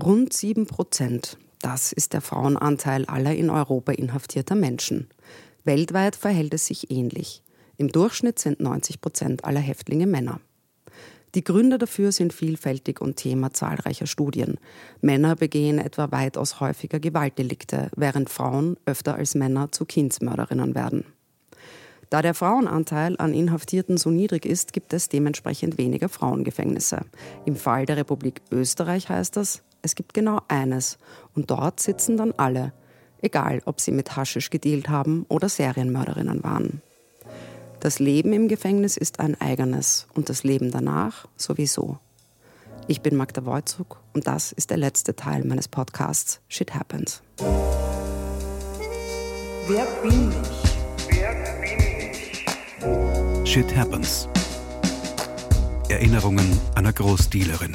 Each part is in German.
Rund sieben Prozent. Das ist der Frauenanteil aller in Europa inhaftierter Menschen. Weltweit verhält es sich ähnlich. Im Durchschnitt sind 90 Prozent aller Häftlinge Männer. Die Gründe dafür sind vielfältig und Thema zahlreicher Studien. Männer begehen etwa weitaus häufiger Gewaltdelikte, während Frauen öfter als Männer zu Kindsmörderinnen werden. Da der Frauenanteil an Inhaftierten so niedrig ist, gibt es dementsprechend weniger Frauengefängnisse. Im Fall der Republik Österreich heißt das, es gibt genau eines und dort sitzen dann alle, egal ob sie mit Haschisch gedealt haben oder Serienmörderinnen waren. Das Leben im Gefängnis ist ein eigenes und das Leben danach sowieso. Ich bin Magda Wojcuk und das ist der letzte Teil meines Podcasts Shit Happens. Wer bin ich? Wer bin ich? Shit Happens. Erinnerungen einer Großdealerin.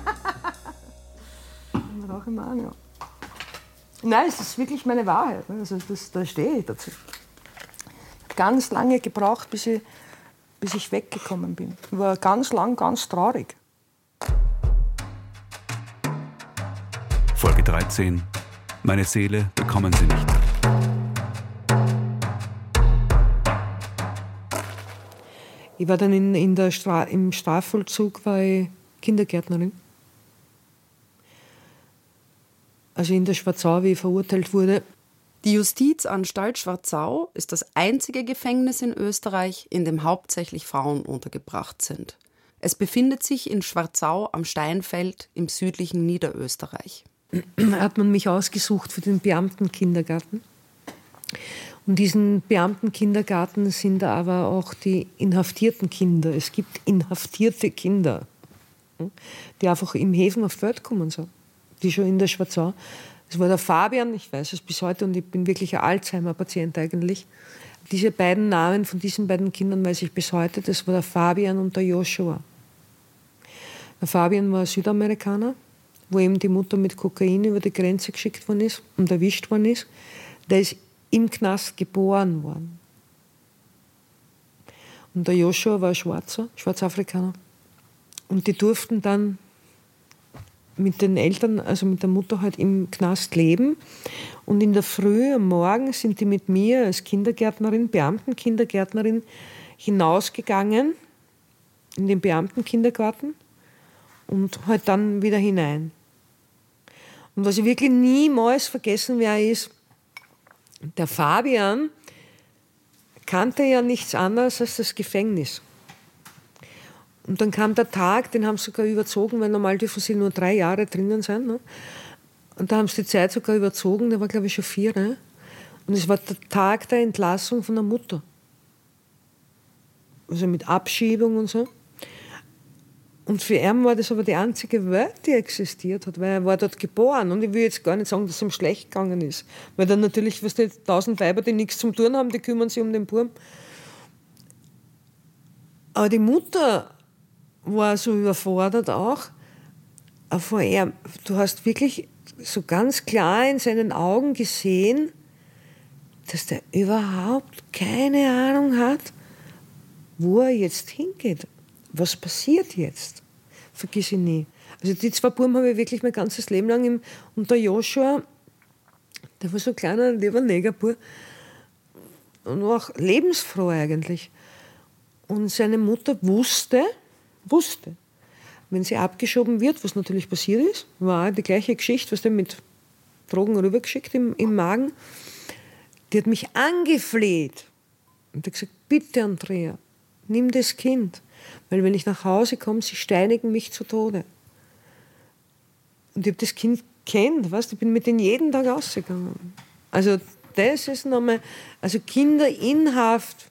auch immer an, ja. Nein, es ist wirklich meine Wahrheit. Ne? Also das, da stehe ich dazu. Ganz lange gebraucht, bis ich, bis ich weggekommen bin. Ich war ganz lang ganz traurig. Folge 13. Meine Seele bekommen Sie nicht. Ich war dann in, in der Stra im Strafvollzug war ich Kindergärtnerin. Also in der Schwarzau, wie ich verurteilt wurde. Die Justizanstalt Schwarzau ist das einzige Gefängnis in Österreich, in dem hauptsächlich Frauen untergebracht sind. Es befindet sich in Schwarzau am Steinfeld im südlichen Niederösterreich hat man mich ausgesucht für den Beamtenkindergarten. Und diesen Beamtenkindergarten sind aber auch die inhaftierten Kinder. Es gibt inhaftierte Kinder, hm, die einfach im Häfen auf die Welt kommen, so. Die schon in der Schwarzau. Das war der Fabian, ich weiß es bis heute und ich bin wirklich ein Alzheimer-Patient eigentlich. Diese beiden Namen von diesen beiden Kindern weiß ich bis heute. Das war der Fabian und der Joshua. Der Fabian war Südamerikaner, wo eben die Mutter mit Kokain über die Grenze geschickt worden ist und erwischt worden ist, der ist im Knast geboren worden. Und der Joshua war Schwarzer, Schwarzafrikaner. Und die durften dann mit den Eltern, also mit der Mutter halt im Knast leben. Und in der Früh am Morgen sind die mit mir als Kindergärtnerin, Beamtenkindergärtnerin, hinausgegangen in den Beamtenkindergarten und halt dann wieder hinein. Und was ich wirklich niemals vergessen werde, ist, der Fabian kannte ja nichts anderes als das Gefängnis. Und dann kam der Tag, den haben sie sogar überzogen, weil normal dürfen sie nur drei Jahre drinnen sein. Ne? Und da haben sie die Zeit sogar überzogen, der war glaube ich schon vier. Ne? Und es war der Tag der Entlassung von der Mutter. Also mit Abschiebung und so. Und für ihn war das aber die einzige Welt, die existiert hat, weil er war dort geboren. Und ich will jetzt gar nicht sagen, dass es ihm schlecht gegangen ist. Weil dann natürlich, was die tausend Weiber, die nichts zum tun haben, die kümmern sich um den Burm. Aber die Mutter war so überfordert auch. Vor ihm, du hast wirklich so ganz klar in seinen Augen gesehen, dass der überhaupt keine Ahnung hat, wo er jetzt hingeht was passiert jetzt? Vergiss ich nie. Also die zwei Buben habe ich wirklich mein ganzes Leben lang im, und der Joshua, der war so ein kleiner, lieber Negerbur und war auch lebensfroh eigentlich. Und seine Mutter wusste, wusste, wenn sie abgeschoben wird, was natürlich passiert ist, war die gleiche Geschichte, was der mit Drogen rübergeschickt im, im Magen, die hat mich angefleht und hat gesagt, bitte Andrea, nimm das Kind. Weil wenn ich nach Hause komme, sie steinigen mich zu Tode. Und ich habe das Kind kennt, weißt, ich bin mit denen jeden Tag ausgegangen. Also das ist nochmal, also Kinder in Haft,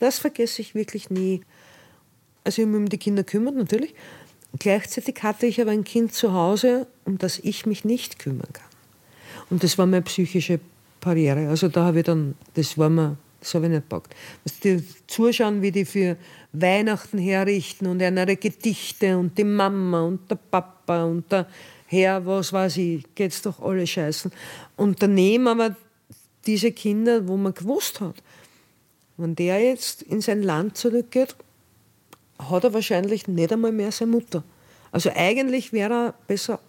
das vergesse ich wirklich nie. Also ich habe mich um die Kinder kümmert natürlich. Gleichzeitig hatte ich aber ein Kind zu Hause, um das ich mich nicht kümmern kann. Und das war meine psychische Barriere. Also da habe ich dann, das war mir, das habe ich nicht gepackt. die zuschauen, wie die für Weihnachten herrichten und andere Gedichte und die Mama und der Papa und der Herr, was weiß ich, geht's doch alle scheißen. Und daneben aber diese Kinder, wo man gewusst hat, wenn der jetzt in sein Land zurückgeht, hat er wahrscheinlich nicht einmal mehr seine Mutter. Also eigentlich wäre er besser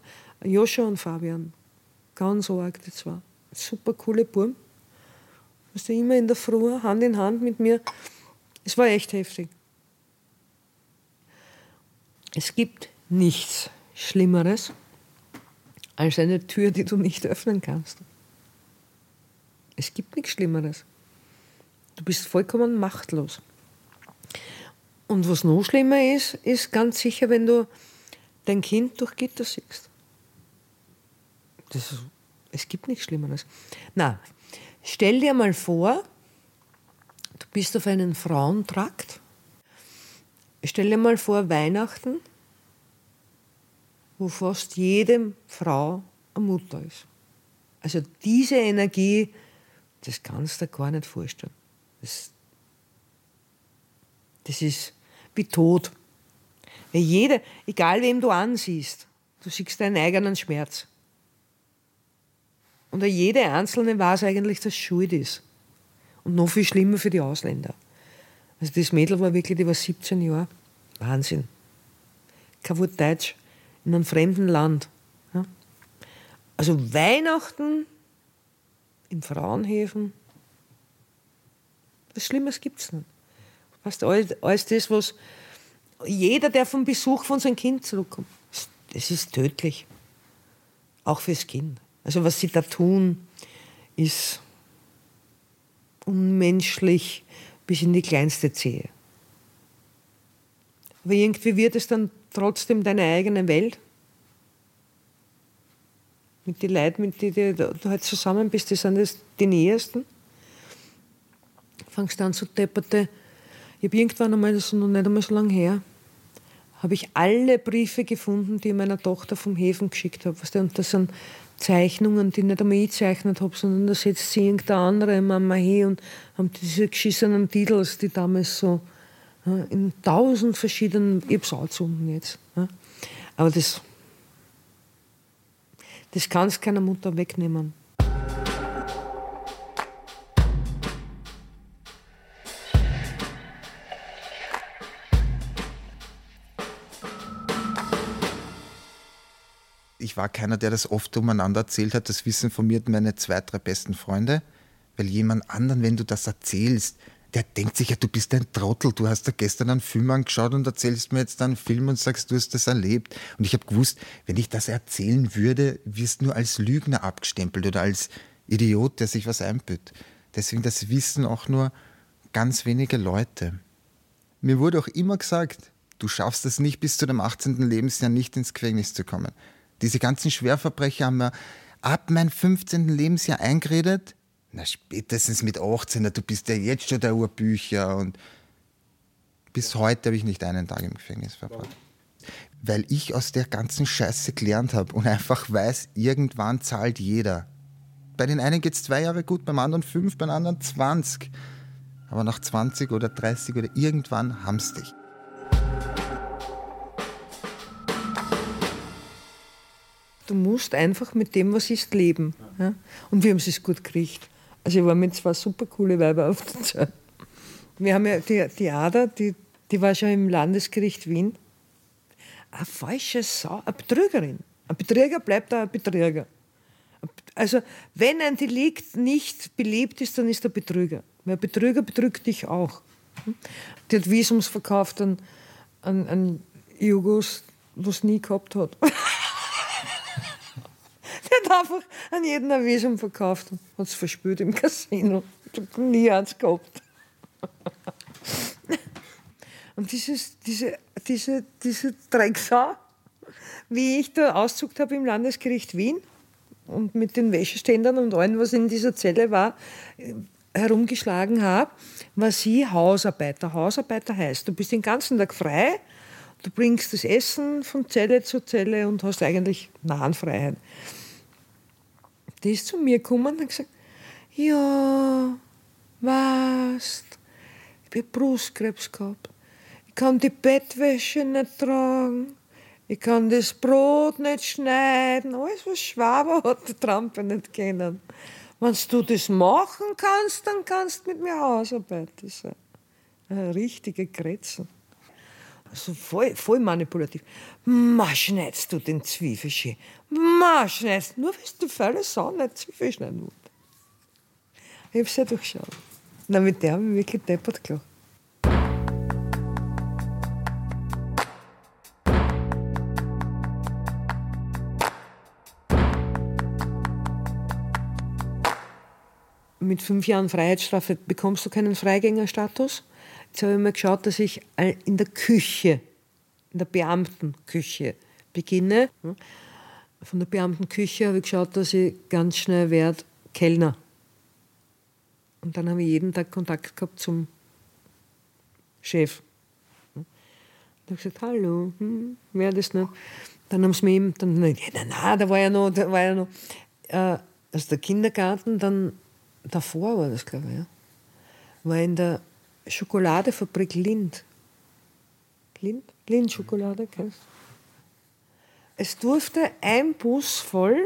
Joscha und Fabian. Ganz arg, die zwei. Super coole Buben. Weißt du, immer in der Früh, Hand in Hand mit mir. Es war echt heftig. Es gibt nichts Schlimmeres als eine Tür, die du nicht öffnen kannst. Es gibt nichts Schlimmeres. Du bist vollkommen machtlos. Und was noch schlimmer ist, ist ganz sicher, wenn du dein Kind durch Gitter siehst. Das, es gibt nichts Schlimmeres. Na, stell dir mal vor, du bist auf einem Frauentrakt. Stell dir mal vor, Weihnachten, wo fast jede Frau eine Mutter ist. Also diese Energie, das kannst du dir gar nicht vorstellen. Das, das ist wie tot. Weil jeder, egal wem du ansiehst, du siehst deinen eigenen Schmerz. Und jede Einzelne weiß eigentlich, dass es schuld ist. Und noch viel schlimmer für die Ausländer. Also das Mädel war wirklich, die war 17 Jahre. Wahnsinn. Kein Wort Deutsch. In einem fremden Land. Ja. Also Weihnachten im Frauenhäfen, was Schlimmes gibt es nicht. Weißt, alles, alles das, was jeder, der vom Besuch von seinem Kind zurückkommt, das ist tödlich. Auch fürs Kind. Also was sie da tun, ist unmenschlich bis in die kleinste Zehe. Aber irgendwie wird es dann trotzdem deine eigene Welt. Mit den Leuten, mit denen du halt zusammen bist, das sind das die Nähesten. Fangst an zu depperte ich habe irgendwann einmal, das ist noch nicht einmal so lange her, habe ich alle Briefe gefunden, die ich meiner Tochter vom Häfen geschickt habe. Und das sind Zeichnungen, die nicht einmal ich gezeichnet habe, sondern da setzt sie irgendeine andere Mama hin und haben diese geschissenen Titel, die damals so in tausend verschiedenen, ich habe es jetzt. Aber das, das kann es keiner Mutter wegnehmen. War keiner, der das oft umeinander erzählt hat. Das wissen von mir meine zwei, drei besten Freunde. Weil jemand anderen, wenn du das erzählst, der denkt sich ja, du bist ein Trottel. Du hast da gestern einen Film angeschaut und erzählst mir jetzt einen Film und sagst, du hast das erlebt. Und ich habe gewusst, wenn ich das erzählen würde, wirst du nur als Lügner abgestempelt oder als Idiot, der sich was einbüht. Deswegen, das wissen auch nur ganz wenige Leute. Mir wurde auch immer gesagt, du schaffst es nicht bis zu dem 18. Lebensjahr nicht ins Gefängnis zu kommen. Diese ganzen Schwerverbrecher haben mir ab meinem 15. Lebensjahr eingeredet, na spätestens mit 18, du bist ja jetzt schon der Urbücher und bis heute habe ich nicht einen Tag im Gefängnis verbracht. Weil ich aus der ganzen Scheiße gelernt habe und einfach weiß, irgendwann zahlt jeder. Bei den einen geht es zwei Jahre gut, beim anderen fünf, beim anderen 20. Aber nach 20 oder 30 oder irgendwann sie dich. Du musst einfach mit dem, was ist, leben. Ja? Und wir haben es gut gekriegt. Also ich war mit zwei super coole Weiber auf der Zeit. Wir haben ja die, die Ada, die, die war schon im Landesgericht Wien. Eine falsche Sau, eine Betrügerin. Ein Betrüger bleibt auch ein Betrüger. Also, wenn ein Delikt nicht beliebt ist, dann ist er Betrüger. Weil ein Betrüger betrügt dich auch. Die hat Visums verkauft an, an, an Jugos, was nie gehabt hat. Hat einfach an jeden ein Visum verkauft und hat es verspürt im Casino. Nie eins gehabt. Und dieses, diese, diese, diese Drecksau, wie ich da auszugt habe im Landesgericht Wien und mit den Wäscheständern und allem, was in dieser Zelle war, herumgeschlagen habe, war sie Hausarbeiter. Hausarbeiter heißt, du bist den ganzen Tag frei du bringst das Essen von Zelle zu Zelle und hast eigentlich Nahenfreiheit. Die ist zu mir gekommen und hat gesagt, ja, weißt, ich habe Brustkrebs gehabt. Ich kann die Bettwäsche nicht tragen. Ich kann das Brot nicht schneiden. Alles, was Schwaber hat, der Trampe nicht kennen. Wenn du das machen kannst, dann kannst du mit mir Hausarbeit. Das ist eine richtige Grätze. Also voll, voll manipulativ. Ma schneidest du den Zwiebel schön. Ma schneidest Nur weil du faule Sau nicht Zwiebel schneiden. Ich hab's ja durchschaut. Na, mit der habe ich wirklich deppert gelacht. mit fünf Jahren Freiheitsstrafe bekommst du keinen Freigängerstatus. Jetzt habe ich mal geschaut, dass ich in der Küche, in der Beamtenküche beginne. Von der Beamtenküche habe ich geschaut, dass ich ganz schnell werde Kellner. Und dann habe ich jeden Tag Kontakt gehabt zum Chef. Da habe ich gesagt, hallo, hm, wer das nicht? Dann haben sie mir eben, dann, nein, nein, da war ja noch, da war ja noch, äh, also der Kindergarten, dann davor war das, glaube ich, ja, war in der Schokoladefabrik Lind. Lind? Lind-Schokolade, kennst du? Es durfte ein Bus voll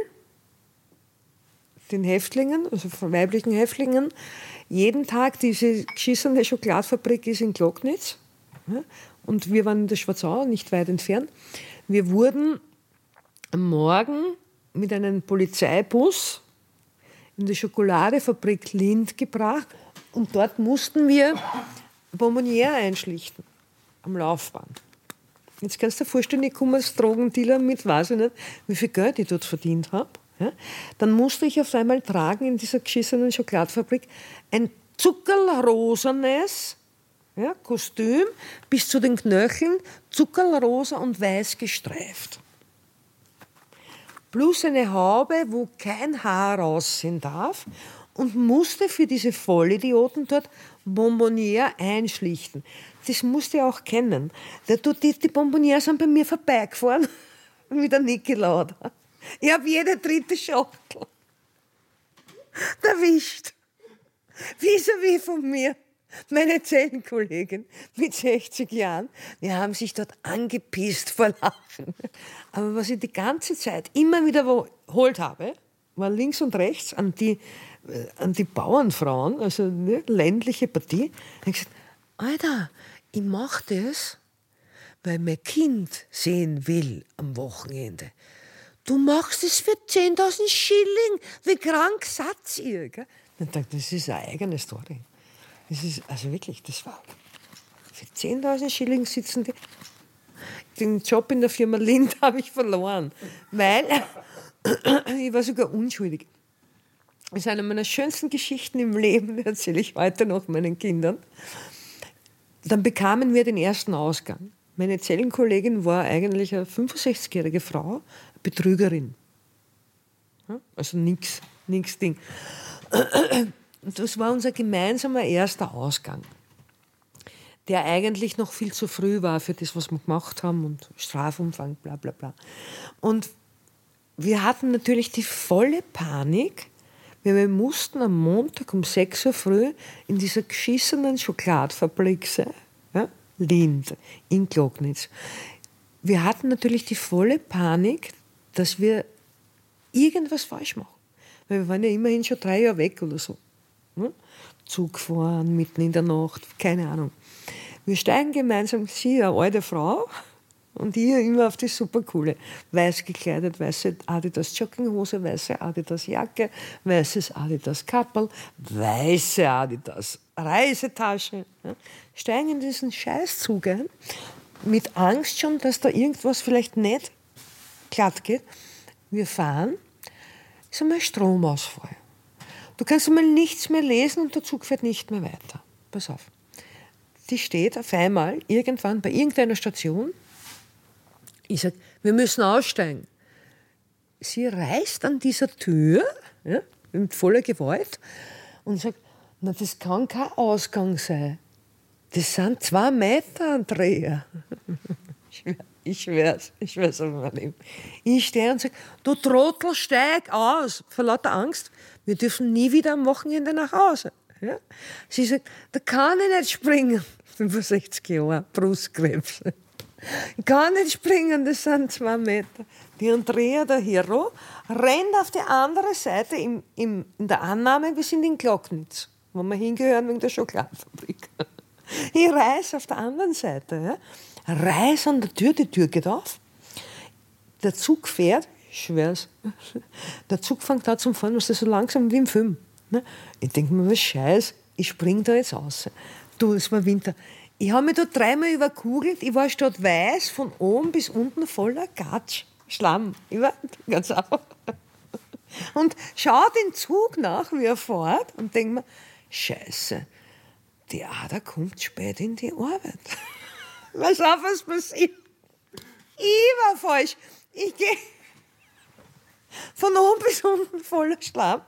den Häftlingen, also von weiblichen Häftlingen, jeden Tag diese geschissene Schokoladefabrik ist in Glocknitz. Und wir waren in der Schwarzau, nicht weit entfernt. Wir wurden am Morgen mit einem Polizeibus in die Schokoladefabrik Lind gebracht und dort mussten wir Bonbonniere einschlichten am Laufband. Jetzt kannst du dir vorstellen, ich komme als Drogendealer mit, weiß ich nicht, wie viel Geld ich dort verdient habe. Ja? Dann musste ich auf einmal tragen in dieser geschissenen Schokoladefabrik ein zuckerrosanes ja, Kostüm bis zu den Knöcheln, zuckerrosa und weiß gestreift plus eine Haube, wo kein Haar raussehen darf und musste für diese Vollidioten dort Bonbonniere einschlichten. Das musste er auch kennen. Die, die Bonbonniere sind bei mir vorbeigefahren mit der Niki Lauda. Ich habe jede dritte Schachtel erwischt. Vis-à-vis von mir meine Zellenkollegin mit 60 Jahren, wir haben sich dort angepisst vor Lachen. Aber was ich die ganze Zeit immer wieder geholt habe, war links und rechts an die, an die Bauernfrauen, also eine ländliche Partie. Ich habe gesagt, Alter, ich mache das, weil mein Kind sehen will am Wochenende. Du machst es für 10.000 Schilling. Wie krank seid ihr? Gell? Ich dachte, das ist eine eigene Story. Das ist, also wirklich, das war. Für 10.000 Schilling sitzen die. Den Job in der Firma Lind habe ich verloren, weil ich war sogar unschuldig. Ist eine meiner schönsten Geschichten im Leben, die erzähle ich heute noch meinen Kindern. Dann bekamen wir den ersten Ausgang. Meine Zellenkollegin war eigentlich eine 65-jährige Frau, Betrügerin. Also nichts, nichts Ding. Und das war unser gemeinsamer erster Ausgang, der eigentlich noch viel zu früh war für das, was wir gemacht haben und Strafumfang, bla bla bla. Und wir hatten natürlich die volle Panik, wir mussten am Montag um 6 Uhr früh in dieser geschissenen Schokoladfabrik sein, ja, Lind, in Glognitz. Wir hatten natürlich die volle Panik, dass wir irgendwas falsch machen. Weil wir waren ja immerhin schon drei Jahre weg oder so. Hm? Zug fahren, mitten in der Nacht, keine Ahnung. Wir steigen gemeinsam, sie, eine alte Frau, und ich immer auf die super coole. Weiß gekleidet, weiße Adidas Jogginghose, weiße Adidas Jacke, weißes Adidas Kappel, weiße Adidas Reisetasche. Ja. Steigen in diesen Scheißzug ein, mit Angst schon, dass da irgendwas vielleicht nicht glatt geht. Wir fahren, ist einmal Stromausfall. Du kannst einmal nichts mehr lesen und der Zug fährt nicht mehr weiter. Pass auf. Die steht auf einmal irgendwann bei irgendeiner Station. Ich sage, wir müssen aussteigen. Sie reißt an dieser Tür ja, mit voller Gewalt und sagt, na, das kann kein Ausgang sein. Das sind zwei Meter, Andrea. ich schwör's, ich auf mein Leben. Ich stehe und sage, du Trottel, steig aus, vor lauter Angst, wir dürfen nie wieder am Wochenende nach Hause. Ja? Sie sagt, da kann ich nicht springen. 65 Jahre, Brustkrebs. Kann nicht springen, das sind zwei Meter. Die Andrea, der Hero, rennt auf die andere Seite im, im, in der Annahme, wir sind in Glocknitz, wo wir hingehören wegen der Schokoladenfabrik. Ich reiß auf der anderen Seite, ja, reiß an der Tür, die Tür geht auf, der Zug fährt, ich schwör's, der Zug fängt da zum Fahren, was ist so langsam wie im Film. Ne? Ich denke mir, was scheiß, ich spring da jetzt raus. Du, es war Winter. Ich habe mich da dreimal überkugelt. Ich war statt weiß von oben bis unten voller Gatsch, Schlamm. Ich war ganz auf. Und schau den Zug nach, wie er fährt, und denke mir, Scheiße, die Ader kommt spät in die Arbeit. Was auf, was passiert? Ich war falsch. Ich gehe von oben bis unten voller Schlamm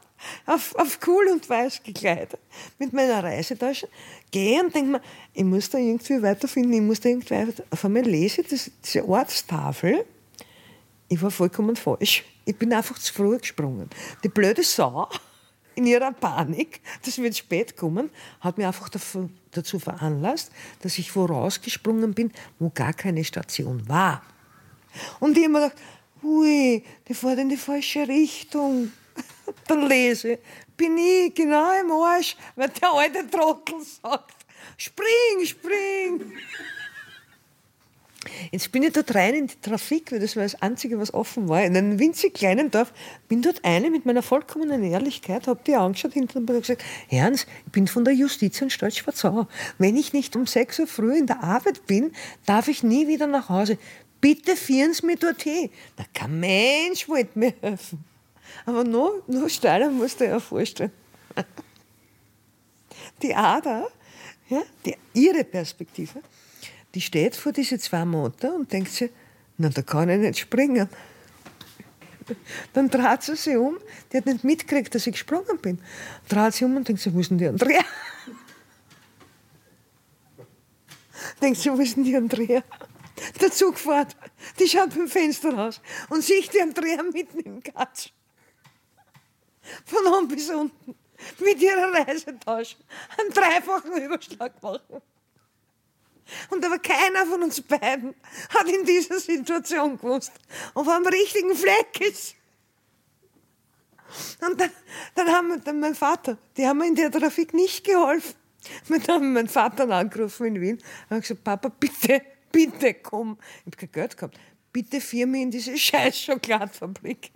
auf, auf cool und weiß gekleidet, mit meiner Reisetasche, gehe und denke mir, ich muss da irgendwie weiterfinden, ich muss da irgendwie weiter. Auf einmal lese ich diese Ortstafel. Ich war vollkommen falsch. Ich bin einfach zu früh gesprungen. Die blöde Sau in ihrer Panik, das wird spät kommen, hat mich einfach dazu veranlasst, dass ich vorausgesprungen bin, wo gar keine Station war. Und ich habe mir gedacht, ui, die fährt in die falsche Richtung. Dann lese ich, bin ich genau im Arsch, weil der alte Trottel sagt, spring, spring. Jetzt bin ich dort rein in die Trafik, weil das war das Einzige, was offen war. In einem winzig kleinen Dorf bin dort eine mit meiner vollkommenen Ehrlichkeit, habe die angeschaut hinter und gesagt, Ernst, ich bin von der Justizanstalt Schwarzau. Wenn ich nicht um 6 Uhr früh in der Arbeit bin, darf ich nie wieder nach Hause. Bitte führen Sie mich dorthin. Na, kein Mensch wollte mir helfen. Aber noch, noch steiler musst du dir vorstellen. Die Ada, ja, die, ihre Perspektive, die steht vor diese zwei Motor und denkt sich, na, da kann ich nicht springen. Dann dreht sie sich um, die hat nicht mitgekriegt, dass ich gesprungen bin. Dreht sie um und denkt sich, wo ist denn die Andrea? denkt sie, wo ist denn die Andrea? Der Zug fährt, die schaut beim Fenster raus und sieht die Andrea mitten im Gatsch von oben bis unten mit ihrer Reisetasche einen dreifachen Überschlag machen. Und aber keiner von uns beiden hat in dieser Situation gewusst, ob er am richtigen Fleck ist. Und dann, dann haben wir dann mein Vater, die haben mir in der Trafik nicht geholfen. Und dann haben meinen Vater angerufen in Wien und gesagt, Papa, bitte, bitte komm. Ich habe kein Geld gehabt. Bitte führ mich in diese scheiß Schokoladfabrik.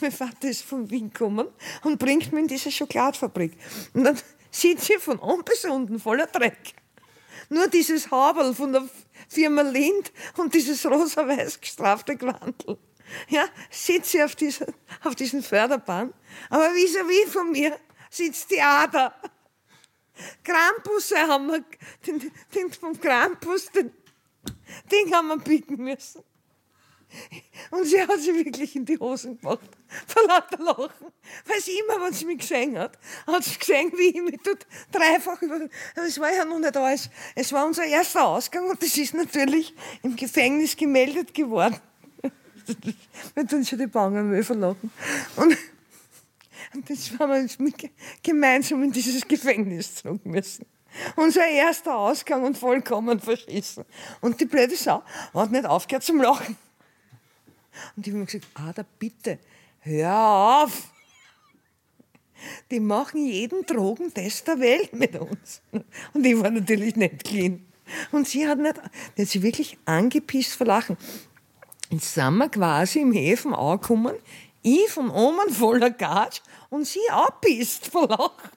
Mein Vater ist von Wien gekommen und bringt mich in diese Schokoladfabrik. Und dann sitze ich von oben bis unten voller Dreck. Nur dieses Haberl von der Firma Lind und dieses rosa-weiß gestrafte Gewandel. Ja, sitze ich auf, dieser, auf diesen Förderbahn. Aber vis-à-vis -vis von mir sitzt die Ader. Krampusse haben wir, den, den vom Krampus, den, den haben wir bieten müssen. Und sie hat sich wirklich in die Hosen gemacht, vor lauter Lachen. Weil sie immer, wenn sie mich gesehen hat, hat sie gesehen, wie ich mich dort dreifach über... Aber es war ja noch nicht alles. Es war unser erster Ausgang und das ist natürlich im Gefängnis gemeldet geworden. Wir tun schon die Bangen verlachen. Und, und jetzt haben wir uns gemeinsam in dieses Gefängnis zurück müssen. Unser erster Ausgang und vollkommen verschissen. Und die blöde Sau hat nicht aufgehört zum Lachen. Und ich habe mir gesagt, Ada, bitte, hör auf. Die machen jeden Drogentest der Welt mit uns. Und ich war natürlich nicht clean. Und sie hat, nicht, die hat sich wirklich angepisst vor Lachen. Jetzt sind wir quasi im Häfen angekommen, ich von oben voller Gatsch und sie abpisst vor Lachen.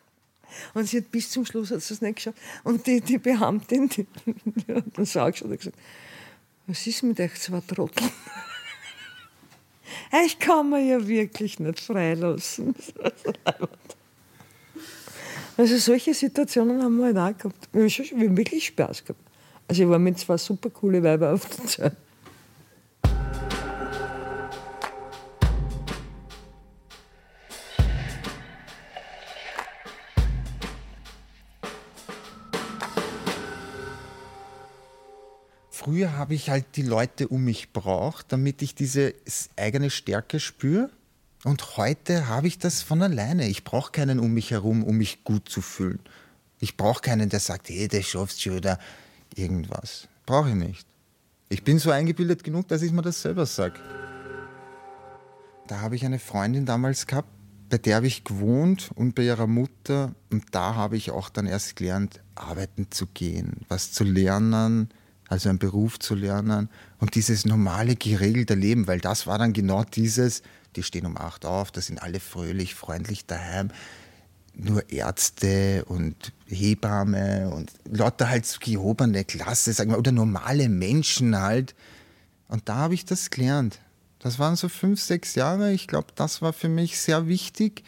Und sie hat bis zum Schluss hat sie es nicht geschafft. Und die, die Beamtin, die, die hat so angeschaut und gesagt, was ist mit euch zwei Trotteln? Ich kann mir ja wirklich nicht freilassen. Also solche Situationen haben wir halt auch gehabt. Wir haben, wirklich Spaß gehabt. Also ich war mit zwei super coole Weiber auf der Zeit. Früher habe ich halt die Leute um mich braucht, damit ich diese eigene Stärke spüre. Und heute habe ich das von alleine. Ich brauche keinen um mich herum, um mich gut zu fühlen. Ich brauche keinen, der sagt, hey, der schaffst schon oder irgendwas. Brauche ich nicht. Ich bin so eingebildet genug, dass ich mir das selber sage. Da habe ich eine Freundin damals gehabt, bei der habe ich gewohnt und bei ihrer Mutter. Und da habe ich auch dann erst gelernt, arbeiten zu gehen, was zu lernen, also einen Beruf zu lernen und dieses normale, geregelte Leben, weil das war dann genau dieses, die stehen um acht auf, da sind alle fröhlich, freundlich daheim, nur Ärzte und Hebamme und lauter halt gehobene Klasse, sagen wir, oder normale Menschen halt. Und da habe ich das gelernt. Das waren so fünf, sechs Jahre. Ich glaube, das war für mich sehr wichtig,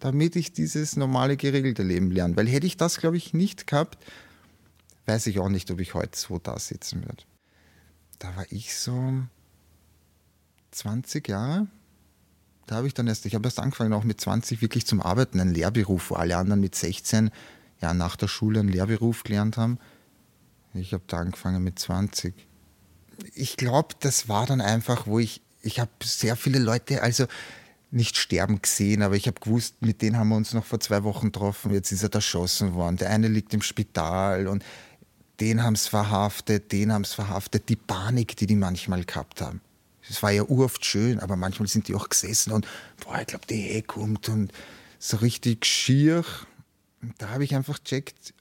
damit ich dieses normale, geregelte Leben lerne. Weil hätte ich das, glaube ich, nicht gehabt, weiß ich auch nicht, ob ich heute so da sitzen würde. Da war ich so 20 Jahre. Da habe ich dann erst, ich habe erst angefangen, auch mit 20 wirklich zum Arbeiten, einen Lehrberuf, wo alle anderen mit 16 ja nach der Schule einen Lehrberuf gelernt haben. Ich habe da angefangen mit 20. Ich glaube, das war dann einfach, wo ich ich habe sehr viele Leute, also nicht sterben gesehen, aber ich habe gewusst, mit denen haben wir uns noch vor zwei Wochen getroffen. Jetzt ist er erschossen worden. Der eine liegt im Spital und den haben es verhaftet, den haben es verhaftet. Die Panik, die die manchmal gehabt haben. Es war ja uroft schön, aber manchmal sind die auch gesessen und, boah, ich glaube, die Hehe kommt und so richtig schier. Und da habe ich einfach checkt,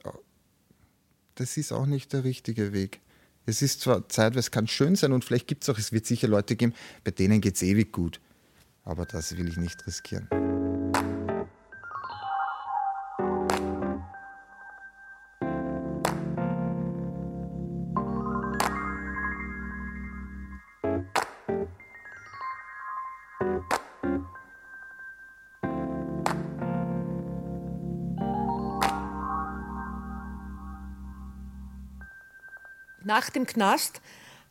das ist auch nicht der richtige Weg. Es ist zwar Zeit, es kann schön sein und vielleicht gibt es auch, es wird sicher Leute geben, bei denen geht es ewig gut. Aber das will ich nicht riskieren. Nach dem Knast,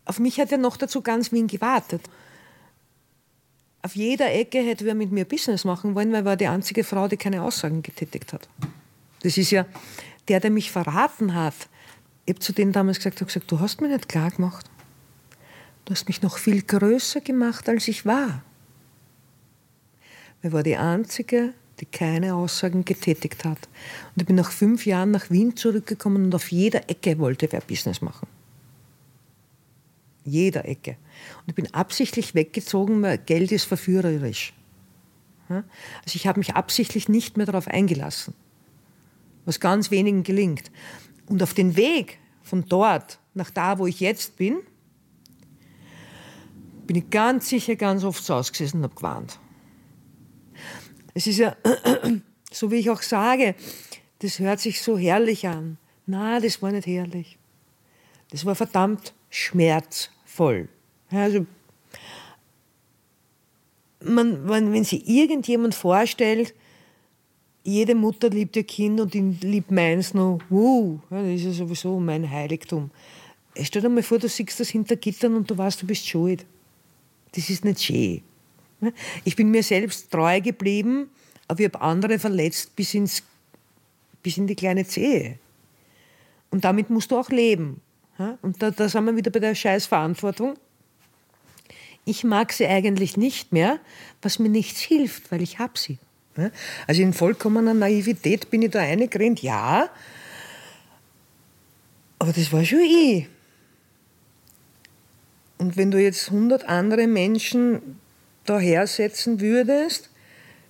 auf mich hat ja noch dazu ganz Wien gewartet. Auf jeder Ecke hätte wer mit mir Business machen wollen, weil war die einzige Frau, die keine Aussagen getätigt hat. Das ist ja der, der mich verraten hat. Ich habe zu denen damals gesagt, gesagt, du hast mich nicht klar gemacht. Du hast mich noch viel größer gemacht, als ich war. Ich war die Einzige, die keine Aussagen getätigt hat. Und ich bin nach fünf Jahren nach Wien zurückgekommen und auf jeder Ecke wollte wer Business machen jeder Ecke. Und ich bin absichtlich weggezogen, weil Geld ist verführerisch. Also ich habe mich absichtlich nicht mehr darauf eingelassen, was ganz wenigen gelingt. Und auf den Weg von dort nach da, wo ich jetzt bin, bin ich ganz sicher ganz oft so ausgesessen und habe gewarnt. Es ist ja, so wie ich auch sage, das hört sich so herrlich an. Na, das war nicht herrlich. Das war verdammt Schmerz voll. Also, man, wenn, wenn sich irgendjemand vorstellt, jede Mutter liebt ihr Kind und liebt meins noch, wow, das ist ja sowieso mein Heiligtum. Stell dir mal vor, du siehst das hinter Gittern und du weißt, du bist schuld. Das ist nicht schön. Ich bin mir selbst treu geblieben, aber ich habe andere verletzt bis, ins, bis in die kleine Zehe. Und damit musst du auch leben. Und da, da sind wir wieder bei der Scheißverantwortung. Ich mag sie eigentlich nicht mehr, was mir nichts hilft, weil ich habe sie. Also in vollkommener Naivität bin ich da eingerannt, ja, aber das war schon ich. Und wenn du jetzt 100 andere Menschen dahersetzen würdest,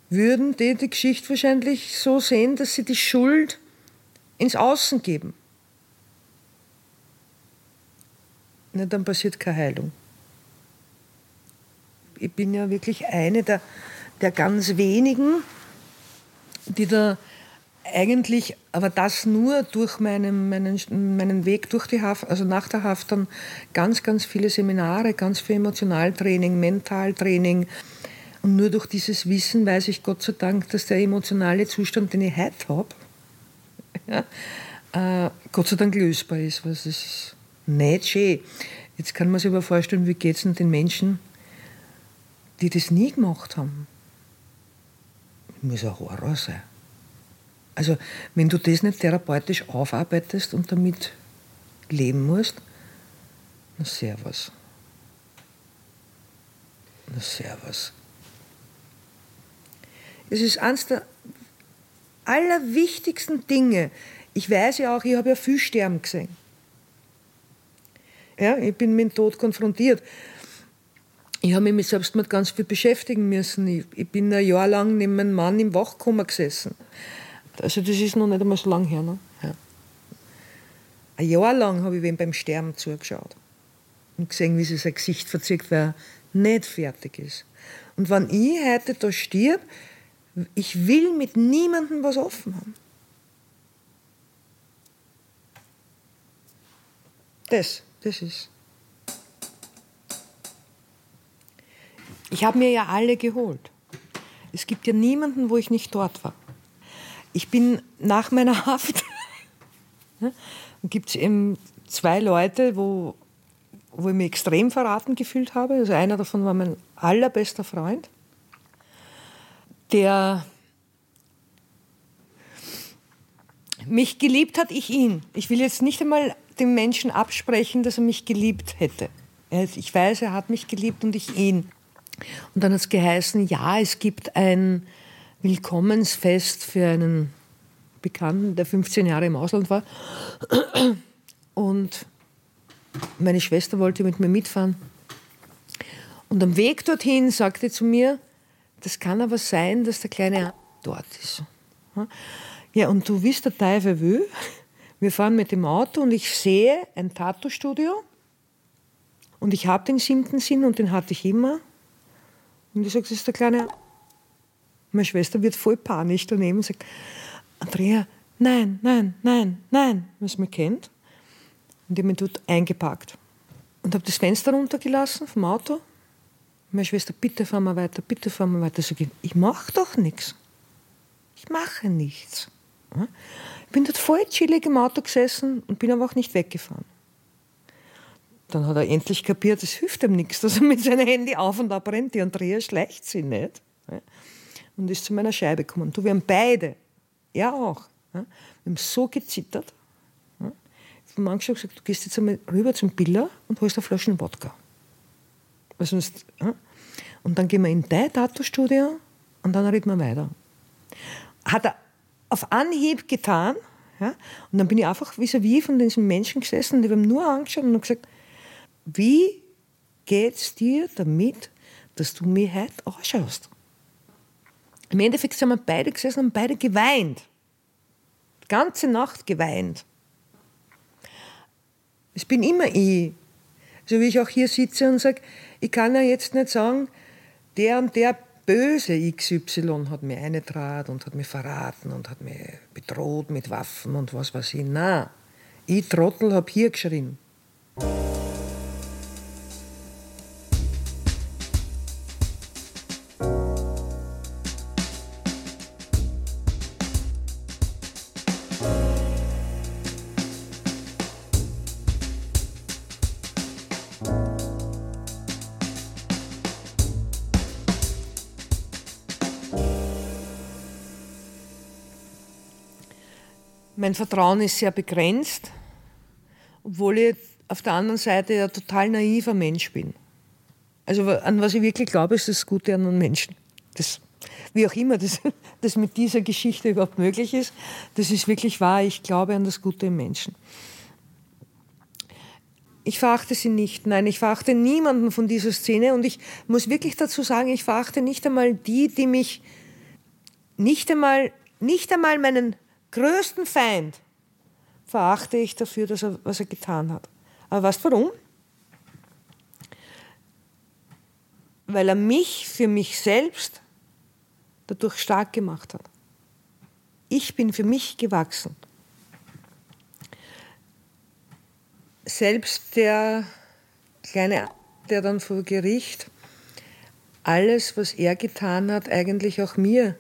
würden die die Geschichte wahrscheinlich so sehen, dass sie die Schuld ins Außen geben. Ne, dann passiert keine Heilung. Ich bin ja wirklich eine der, der ganz wenigen, die da eigentlich, aber das nur durch meinen, meinen, meinen Weg durch die Haft, also nach der Haft dann ganz, ganz viele Seminare, ganz viel Emotionaltraining, Mentaltraining. Und nur durch dieses Wissen weiß ich Gott sei Dank, dass der emotionale Zustand, den ich heute habe, ja, äh, Gott sei Dank lösbar ist. Was ist nicht schön. Jetzt kann man sich aber vorstellen, wie geht es den Menschen, die das nie gemacht haben. Das muss ein Horror sein. Also, wenn du das nicht therapeutisch aufarbeitest und damit leben musst, Na, servus. Na, servus. Es ist eines der allerwichtigsten Dinge. Ich weiß ja auch, ich habe ja viel sterben gesehen. Ja, ich bin mit dem Tod konfrontiert. Ich habe mich mit Selbstmord ganz viel beschäftigen müssen. Ich, ich bin ein Jahr lang neben meinem Mann im Wachkummer gesessen. Also das ist noch nicht einmal so lange her. Ne? Ja. Ein Jahr lang habe ich ihm beim Sterben zugeschaut und gesehen, wie sich sein Gesicht verzieht, weil er nicht fertig ist. Und wenn ich heute da stirb, ich will mit niemandem was offen haben. Das, ist. Ich habe mir ja alle geholt. Es gibt ja niemanden, wo ich nicht dort war. Ich bin nach meiner Haft, gibt es eben zwei Leute, wo, wo ich mich extrem verraten gefühlt habe. Also einer davon war mein allerbester Freund, der mich geliebt hat, ich ihn. Ich will jetzt nicht einmal dem Menschen absprechen, dass er mich geliebt hätte. Ich weiß, er hat mich geliebt und ich ihn. Und dann hat es geheißen, ja, es gibt ein Willkommensfest für einen Bekannten, der 15 Jahre im Ausland war. Und meine Schwester wollte mit mir mitfahren. Und am Weg dorthin sagte zu mir, das kann aber sein, dass der kleine dort ist. Ja, und du wisst, der Teufel will. Wir fahren mit dem Auto und ich sehe ein Tattoo-Studio. Und ich habe den siebten Sinn und den hatte ich immer. Und ich sage, das ist der kleine. Meine Schwester wird voll panisch daneben und sagt, Andrea, nein, nein, nein, nein, was man kennt. Und ich habe mich dort eingepackt und habe das Fenster runtergelassen vom Auto. Meine Schwester, bitte fahren wir weiter, bitte fahren wir weiter. Sag ich, ich mache doch nichts. Ich mache nichts. Ich bin dort voll chillig im Auto gesessen und bin aber auch nicht weggefahren. Dann hat er endlich kapiert, es hilft ihm nichts, dass er mit seinem Handy auf und ab rennt. Die Andrea schleicht sie nicht. Und ist zu meiner Scheibe gekommen. Du, wir haben beide, er auch, wir haben so gezittert. Ich habe gesagt, du gehst jetzt einmal rüber zum Biller und holst eine Flasche Wodka. Und dann gehen wir in dein Tattoo-Studio und dann reden wir weiter. Hat er auf Anhieb getan. Ja? Und dann bin ich einfach vis-à-vis -vis von diesen Menschen gesessen und die haben nur angeschaut und gesagt, wie geht's dir damit, dass du mich heute anschaust? Im Endeffekt sind wir beide gesessen und beide geweint. Die ganze Nacht geweint. Es bin immer ich. So wie ich auch hier sitze und sage, ich kann ja jetzt nicht sagen, der und der böse XY hat mir eingetragen und hat mich verraten und hat mich bedroht mit Waffen und was weiß ich. Nein, ich Trottel habe hier geschrien. Vertrauen ist sehr begrenzt, obwohl ich auf der anderen Seite ein total naiver Mensch bin. Also an was ich wirklich glaube, ist das Gute an einem Menschen. Das, wie auch immer das, das mit dieser Geschichte überhaupt möglich ist, das ist wirklich wahr. Ich glaube an das Gute im Menschen. Ich verachte sie nicht. Nein, ich verachte niemanden von dieser Szene. Und ich muss wirklich dazu sagen, ich verachte nicht einmal die, die mich nicht einmal, nicht einmal meinen größten Feind verachte ich dafür, dass er, was er getan hat. Aber weißt du warum? Weil er mich für mich selbst dadurch stark gemacht hat. Ich bin für mich gewachsen. Selbst der kleine, der dann vor Gericht alles, was er getan hat, eigentlich auch mir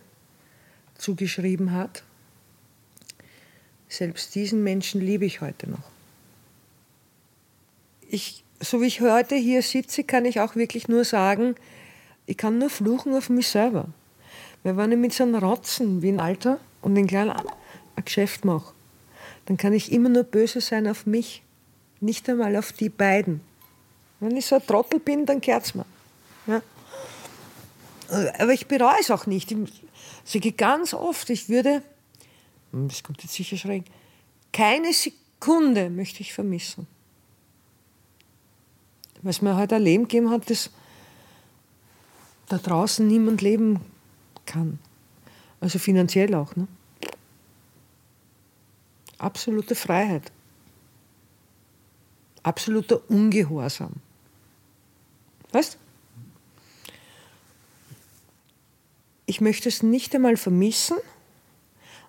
zugeschrieben hat, selbst diesen Menschen liebe ich heute noch. Ich, so wie ich heute hier sitze, kann ich auch wirklich nur sagen, ich kann nur fluchen auf mich selber. Weil wenn ich mit so einem Rotzen wie ein Alter und ein kleiner ein Geschäft mache, dann kann ich immer nur böse sein auf mich, nicht einmal auf die beiden. Wenn ich so ein Trottel bin, dann gehört es mir. Ja. Aber ich bereue es auch nicht. Ich sage ganz oft, ich würde, das kommt jetzt sicher schräg, keine Sekunde möchte ich vermissen. Was mir halt ein Leben gegeben hat, das da draußen niemand leben kann. Also finanziell auch. Ne? Absolute Freiheit. Absoluter Ungehorsam. Weißt Ich möchte es nicht einmal vermissen.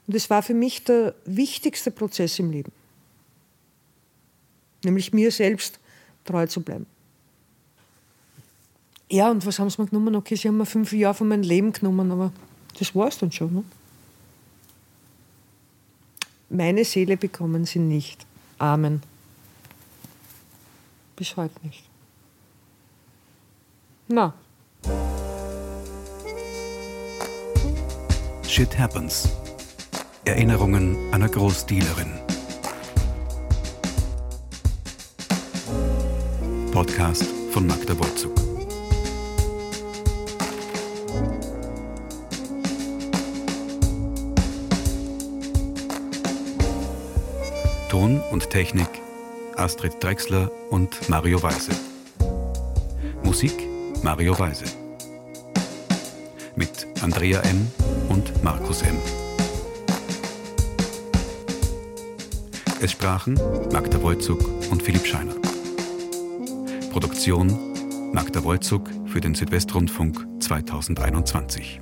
Und es war für mich der wichtigste Prozess im Leben. Nämlich mir selbst treu zu bleiben. Ja, und was haben sie mir genommen? Okay, sie haben mir fünf Jahre von meinem Leben genommen, aber das war es dann schon. Ne? Meine Seele bekommen sie nicht. Amen. Bis heute nicht. Na. Shit Happens. Erinnerungen einer Großdealerin. Podcast von Magda Wolzug. Ton und Technik Astrid Drexler und Mario Weise. Musik Mario Weise. Mit Andrea M. und Markus M. Es sprachen Magda Wolzug und Philipp Scheiner. Produktion Magda Wolzug für den Südwestrundfunk 2021.